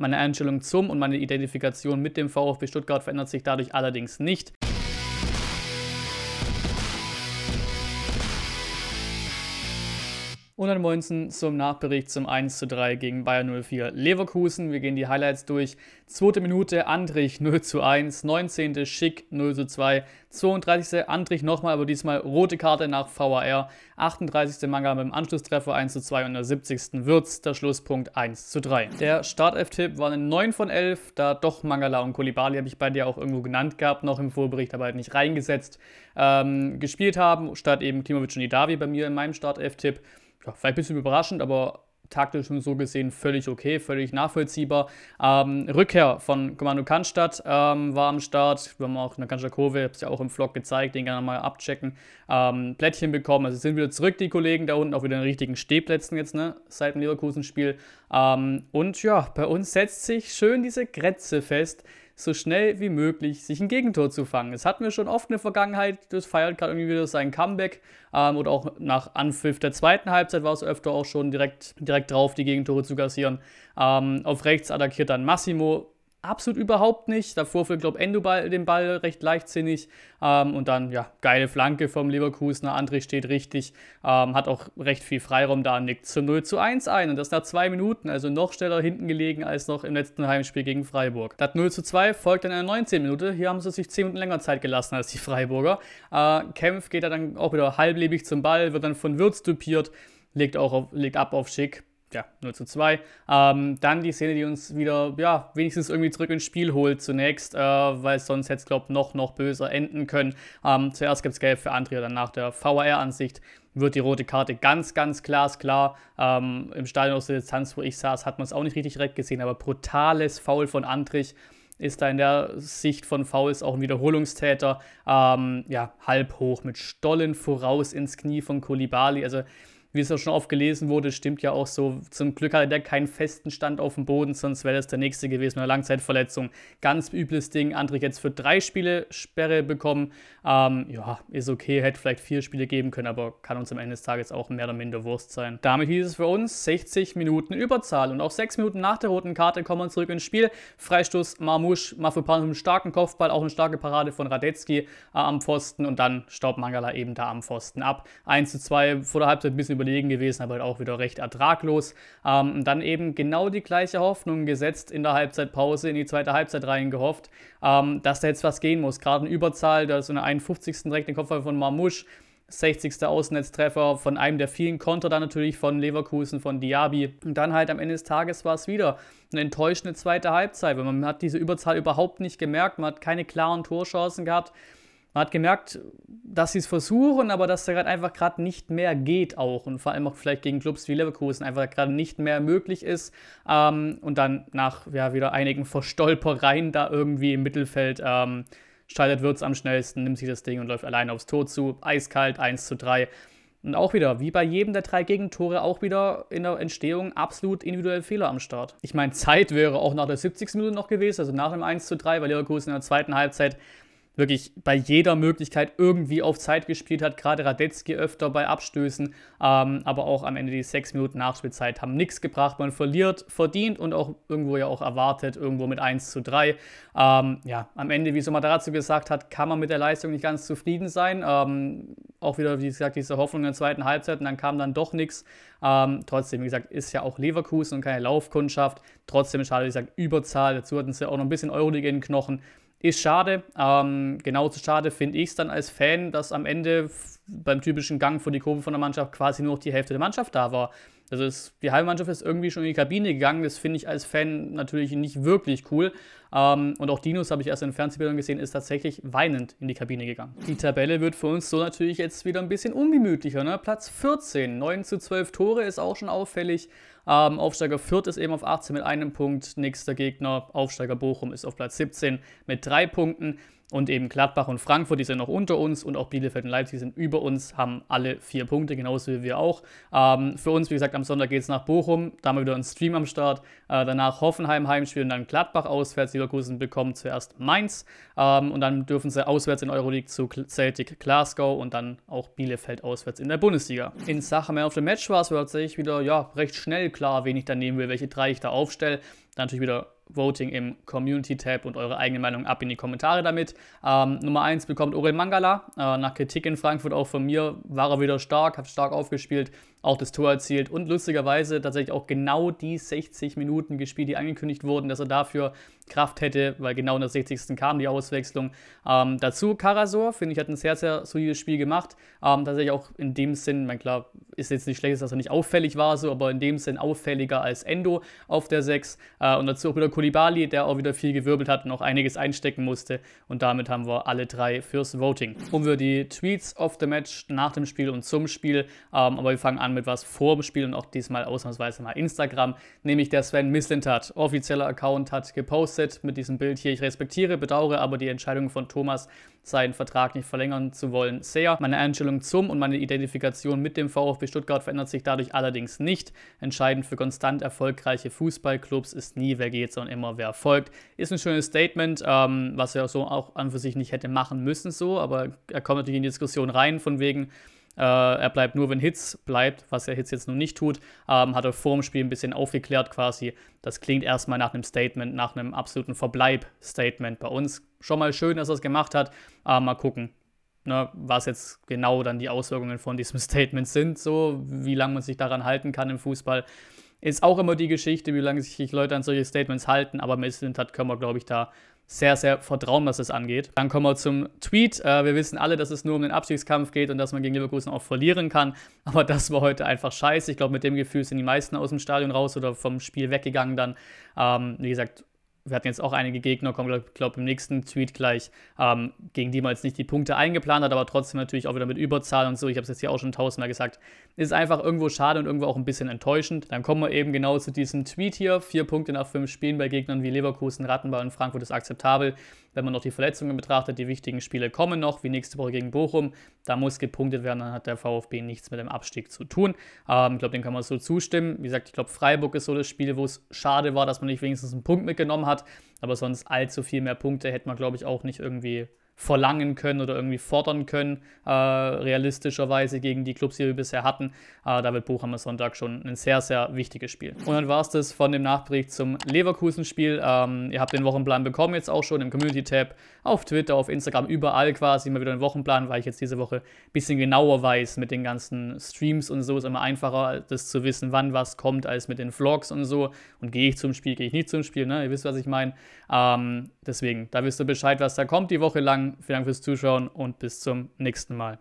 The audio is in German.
Meine Einstellung zum und meine Identifikation mit dem VfB Stuttgart verändert sich dadurch allerdings nicht. 119 zum Nachbericht zum 1 zu 3 gegen Bayern 04 Leverkusen. Wir gehen die Highlights durch. Zweite Minute Andrich 0 zu 1, 19. Schick 0 zu 2, 32. Andrich nochmal, aber diesmal rote Karte nach VAR, 38. Manga mit dem Anschlusstreffer 1 zu 2 und der 70. Würz der Schlusspunkt 1 zu 3. Der Startelf-Tipp war eine 9 von 11, da doch Mangala und Kolibali habe ich bei dir auch irgendwo genannt gehabt, noch im Vorbericht, aber halt nicht reingesetzt, ähm, gespielt haben, statt eben Klimovic und Idavi bei mir in meinem Startelf-Tipp ja, vielleicht ein bisschen überraschend, aber taktisch schon so gesehen völlig okay, völlig nachvollziehbar. Ähm, Rückkehr von Kommando Cannstatt ähm, war am Start. Wir haben auch in der Cannstatt Kurve, habe es ja auch im Vlog gezeigt, den gerne mal abchecken. Ähm, Plättchen bekommen, also sind wieder zurück, die Kollegen da unten, auch wieder in den richtigen Stehplätzen jetzt, ne, seit dem Leverkusen-Spiel. Ähm, und ja, bei uns setzt sich schön diese Grätze fest so schnell wie möglich sich ein Gegentor zu fangen. Das hatten wir schon oft in der Vergangenheit. Das feiert gerade irgendwie wieder sein Comeback. Ähm, oder auch nach Anpfiff der zweiten Halbzeit war es öfter auch schon direkt, direkt drauf, die Gegentore zu kassieren. Ähm, auf rechts attackiert dann Massimo absolut überhaupt nicht. Davor für, glaube Endo den Ball recht leichtsinnig. Ähm, und dann, ja, geile Flanke vom Leverkusener. André steht richtig, ähm, hat auch recht viel Freiraum da, nickt zum 0 zu 1 ein. Und das nach zwei Minuten, also noch schneller hinten gelegen als noch im letzten Heimspiel gegen Freiburg. Das 0 zu 2 folgt dann in der 19 Minute. Hier haben sie sich 10 Minuten länger Zeit gelassen als die Freiburger. Äh, Kempf geht dann auch wieder halblebig zum Ball, wird dann von Würz dupiert, legt, auch auf, legt ab auf Schick ja, 0 zu 2. Ähm, dann die Szene, die uns wieder, ja, wenigstens irgendwie zurück ins Spiel holt zunächst, äh, weil sonst hätte es, glaube ich, noch, noch böser enden können. Ähm, zuerst gibt es Gelb für Andrea, dann nach der VAR-Ansicht wird die rote Karte ganz, ganz glasklar. Ähm, Im Stadion aus der Distanz, wo ich saß, hat man es auch nicht richtig direkt gesehen, aber brutales Foul von Andrich ist da in der Sicht von Fouls auch ein Wiederholungstäter. Ähm, ja, halb hoch mit Stollen voraus ins Knie von Kulibali. Also wie es auch schon oft gelesen wurde, stimmt ja auch so. Zum Glück hatte der keinen festen Stand auf dem Boden, sonst wäre das der nächste gewesen mit einer Langzeitverletzung. Ganz übles Ding. Andrich jetzt für drei Spiele Sperre bekommen. Ähm, ja, ist okay, hätte vielleicht vier Spiele geben können, aber kann uns am Ende des Tages auch mehr oder minder Wurst sein. Damit hieß es für uns 60 Minuten Überzahl und auch sechs Minuten nach der roten Karte kommen wir zurück ins Spiel. Freistoß Marmouche, Mafupan mit einem starken Kopfball, auch eine starke Parade von Radetzky äh, am Pfosten und dann staubt Mangala eben da am Pfosten ab. 1 zu 2 vor der Halbzeit ein bisschen überlegen gewesen, aber halt auch wieder recht ertraglos. Ähm, dann eben genau die gleiche Hoffnung gesetzt in der Halbzeitpause, in die zweite Halbzeit reingehofft, ähm, dass da jetzt was gehen muss. Gerade eine Überzahl, da ist so eine 51. direkt den Kopfball von Marmouche. 60. Außennetztreffer von einem der vielen Konter dann natürlich von Leverkusen, von Diaby. Und dann halt am Ende des Tages war es wieder eine enttäuschende zweite Halbzeit, weil man hat diese Überzahl überhaupt nicht gemerkt, man hat keine klaren Torchancen gehabt. Man hat gemerkt, dass sie es versuchen, aber dass da gerade einfach gerade nicht mehr geht auch und vor allem auch vielleicht gegen Clubs wie Leverkusen einfach gerade nicht mehr möglich ist ähm, und dann nach ja, wieder einigen Verstolpereien da irgendwie im Mittelfeld ähm, startet Würz am schnellsten, nimmt sich das Ding und läuft alleine aufs Tor zu, eiskalt 1 zu 3. Und auch wieder, wie bei jedem der drei Gegentore, auch wieder in der Entstehung absolut individuelle Fehler am Start. Ich meine, Zeit wäre auch nach der 70. Minute noch gewesen, also nach dem 1 zu 3, weil Leverkusen in der zweiten Halbzeit wirklich bei jeder Möglichkeit irgendwie auf Zeit gespielt hat. Gerade Radetzky öfter bei Abstößen, ähm, aber auch am Ende die sechs Minuten Nachspielzeit haben nichts gebracht. Man verliert verdient und auch irgendwo ja auch erwartet, irgendwo mit 1 zu 3. Ähm, ja, am Ende, wie Somadarazzo gesagt hat, kann man mit der Leistung nicht ganz zufrieden sein. Ähm, auch wieder, wie gesagt, diese Hoffnung in der zweiten Halbzeit und dann kam dann doch nichts. Ähm, trotzdem, wie gesagt, ist ja auch Leverkusen und keine Laufkundschaft. Trotzdem schade, wie gesagt, Überzahl. Dazu hatten sie auch noch ein bisschen Euroleague in den Knochen. Ist schade. Ähm, genauso schade finde ich es dann als Fan, dass am Ende beim typischen Gang vor die Kurve von der Mannschaft quasi nur noch die Hälfte der Mannschaft da war. Also es, die halbe Mannschaft ist irgendwie schon in die Kabine gegangen. Das finde ich als Fan natürlich nicht wirklich cool. Ähm, und auch Dinos, habe ich erst in Fernsehbildern gesehen, ist tatsächlich weinend in die Kabine gegangen. Die Tabelle wird für uns so natürlich jetzt wieder ein bisschen ungemütlicher. Ne? Platz 14, 9 zu 12 Tore ist auch schon auffällig. Ähm, Aufsteiger Fürth ist eben auf 18 mit einem Punkt. Nächster Gegner, Aufsteiger Bochum, ist auf Platz 17 mit drei Punkten. Und eben Gladbach und Frankfurt, die sind noch unter uns und auch Bielefeld und Leipzig sind über uns, haben alle vier Punkte, genauso wie wir auch. Ähm, für uns, wie gesagt, am Sonntag geht es nach Bochum, da haben wir wieder einen Stream am Start. Äh, danach Hoffenheim Heimspiel und dann Gladbach auswärts, Leverkusen bekommt zuerst Mainz ähm, und dann dürfen sie auswärts in Euroleague zu Celtic Glasgow und dann auch Bielefeld auswärts in der Bundesliga. In Sachen Man of the Match war es tatsächlich wieder ja, recht schnell klar, wen ich da nehmen will, welche drei ich da aufstelle. Dann natürlich wieder Voting im Community-Tab und eure eigene Meinung ab in die Kommentare damit. Ähm, Nummer 1 bekommt Orel Mangala. Äh, nach Kritik in Frankfurt auch von mir war er wieder stark, hat stark aufgespielt, auch das Tor erzielt und lustigerweise tatsächlich auch genau die 60 Minuten gespielt, die angekündigt wurden, dass er dafür Kraft hätte, weil genau in der 60. kam die Auswechslung. Ähm, dazu Karasor, finde ich, hat ein sehr, sehr solides Spiel gemacht. Ähm, tatsächlich auch in dem Sinn, mein klar, ist jetzt nicht schlecht, dass er nicht auffällig war, so, aber in dem Sinn auffälliger als Endo auf der 6. Äh, und dazu auch wieder Kulibali, der auch wieder viel gewirbelt hat und auch einiges einstecken musste. Und damit haben wir alle drei fürs Voting. Und wir die Tweets of the Match nach dem Spiel und zum Spiel. Ähm, aber wir fangen an mit was vor dem Spiel und auch diesmal ausnahmsweise mal Instagram. Nämlich der Sven Mislintat, offizieller Account, hat gepostet mit diesem Bild hier. Ich respektiere, bedauere aber die Entscheidung von Thomas, seinen Vertrag nicht verlängern zu wollen, sehr. Meine Einstellung zum und meine Identifikation mit dem VfB Stuttgart verändert sich dadurch allerdings nicht. Entscheidend für konstant erfolgreiche Fußballclubs ist nie, wer geht, sondern immer, wer folgt. Ist ein schönes Statement, ähm, was er so auch an für sich nicht hätte machen müssen, so, aber er kommt natürlich in die Diskussion rein, von wegen, äh, er bleibt nur, wenn Hits bleibt, was er Hits jetzt nun nicht tut. Ähm, hat er vor dem Spiel ein bisschen aufgeklärt quasi. Das klingt erstmal nach einem Statement, nach einem absoluten Verbleib-Statement bei uns. Schon mal schön, dass er es gemacht hat. Äh, mal gucken, ne, was jetzt genau dann die Auswirkungen von diesem Statement sind, so wie lange man sich daran halten kann im Fußball. Ist auch immer die Geschichte, wie lange sich Leute an solche Statements halten, aber mit hat können wir, glaube ich, da sehr, sehr vertrauen, was das angeht. Dann kommen wir zum Tweet. Äh, wir wissen alle, dass es nur um den Abstiegskampf geht und dass man gegen Leverkusen auch verlieren kann. Aber das war heute einfach scheiße. Ich glaube, mit dem Gefühl sind die meisten aus dem Stadion raus oder vom Spiel weggegangen dann. Ähm, wie gesagt, wir hatten jetzt auch einige Gegner, kommen, glaube glaub, im nächsten Tweet gleich, ähm, gegen die man jetzt nicht die Punkte eingeplant hat, aber trotzdem natürlich auch wieder mit Überzahl und so. Ich habe es jetzt hier auch schon tausendmal gesagt. Ist einfach irgendwo schade und irgendwo auch ein bisschen enttäuschend. Dann kommen wir eben genau zu diesem Tweet hier. Vier Punkte nach fünf Spielen bei Gegnern wie Leverkusen, Rattenball und Frankfurt ist akzeptabel. Wenn man noch die Verletzungen betrachtet, die wichtigen Spiele kommen noch, wie nächste Woche gegen Bochum. Da muss gepunktet werden, dann hat der VfB nichts mit dem Abstieg zu tun. Ähm, ich glaube, dem kann man so zustimmen. Wie gesagt, ich glaube, Freiburg ist so das Spiel, wo es schade war, dass man nicht wenigstens einen Punkt mitgenommen hat. Aber sonst allzu viel mehr Punkte hätte man, glaube ich, auch nicht irgendwie verlangen können oder irgendwie fordern können, äh, realistischerweise gegen die Clubs, die wir bisher hatten. Äh, da wird Bochum am Sonntag schon ein sehr, sehr wichtiges Spiel. Und dann war es das von dem Nachbericht zum Leverkusen-Spiel. Ähm, ihr habt den Wochenplan bekommen jetzt auch schon im Community-Tab, auf Twitter, auf Instagram, überall quasi immer wieder einen Wochenplan, weil ich jetzt diese Woche ein bisschen genauer weiß mit den ganzen Streams und so. Ist immer einfacher, das zu wissen, wann was kommt, als mit den Vlogs und so. Und gehe ich zum Spiel, gehe ich nicht zum Spiel, ne? Ihr wisst, was ich meine. Ähm, deswegen, da wisst ihr Bescheid, was da kommt die Woche lang. Vielen Dank fürs Zuschauen und bis zum nächsten Mal.